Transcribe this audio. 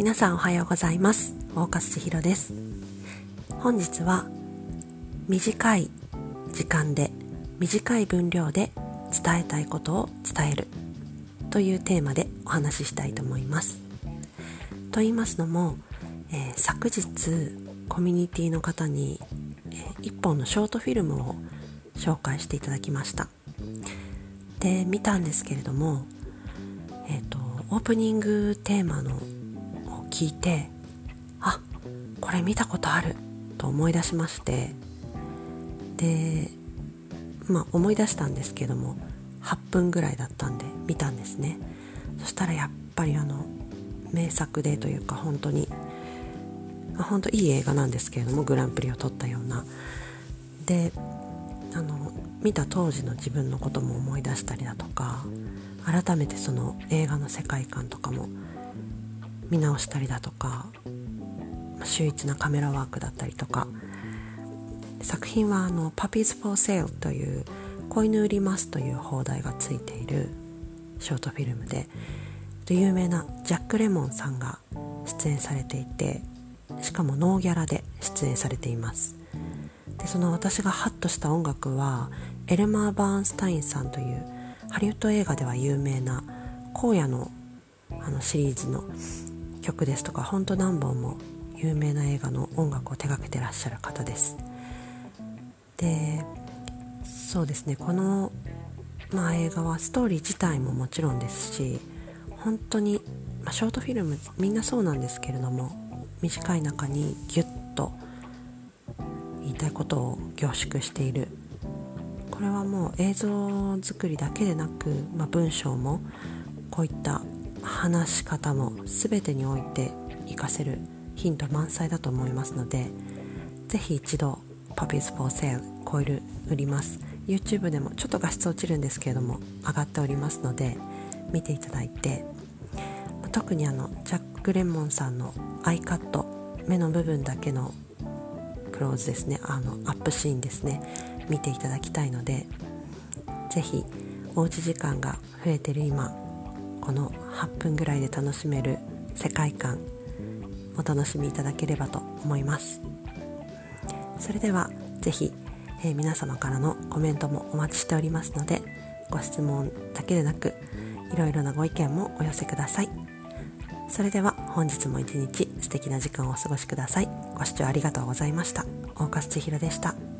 皆さんおはようございます。大勝千尋です。本日は短い時間で短い分量で伝えたいことを伝えるというテーマでお話ししたいと思います。と言いますのも、えー、昨日コミュニティの方に、えー、1本のショートフィルムを紹介していただきました。で見たんですけれどもえっ、ー、とオープニングテーマの聞いてあこれ見たことあると思い出しまして。でまあ思い出したんですけども8分ぐらいだったんで見たんですね。そしたらやっぱりあの名作でというか本当に本当いい映画なんですけれどもグランプリを取ったような。であの見た当時の自分のことも思い出したりだとか改めてその映画の世界観とかも見直したりだとか秀逸なカメラワークだったりとか。作品はあの「Puppies for Sale」という「子犬売ります」という放題がついているショートフィルムで有名なジャック・レモンさんが出演されていてしかもノーギャラで出演されています。でその私がハッとした音楽はエルマー・バーンスタインさんというハリウッド映画では有名な荒野のあのシリーズの曲ですとか本当何本も有名な映画の音楽を手がけてらっしゃる方です。でそうですねこの、まあ、映画はストーリー自体ももちろんですし本当に、まあ、ショートフィルムみんなそうなんですけれども短い中にギュッと言いたいことを凝縮している。これはもう映像作りだけでなく、まあ、文章もこういった話し方も全てにおいて活かせるヒント満載だと思いますのでぜひ一度 Puppies for Sale コイル売ります。YouTube でもちょっと画質落ちるんですけれども上がっておりますので見ていただいて特にあのジャック・レモンさんのアイカット目の部分だけのクローズですねあのアップシーンですね見ていただきたいので是非おうち時間が増えてる今この8分ぐらいで楽しめる世界観お楽しみいただければと思います。それでは是非、えー、皆様からのコメントもお待ちしておりますのでご質問だけでなくいろいろなご意見もお寄せください。それでは本日も一日素敵な時間をお過ごしください。ご視聴ありがとうございました。大勝千尋でした。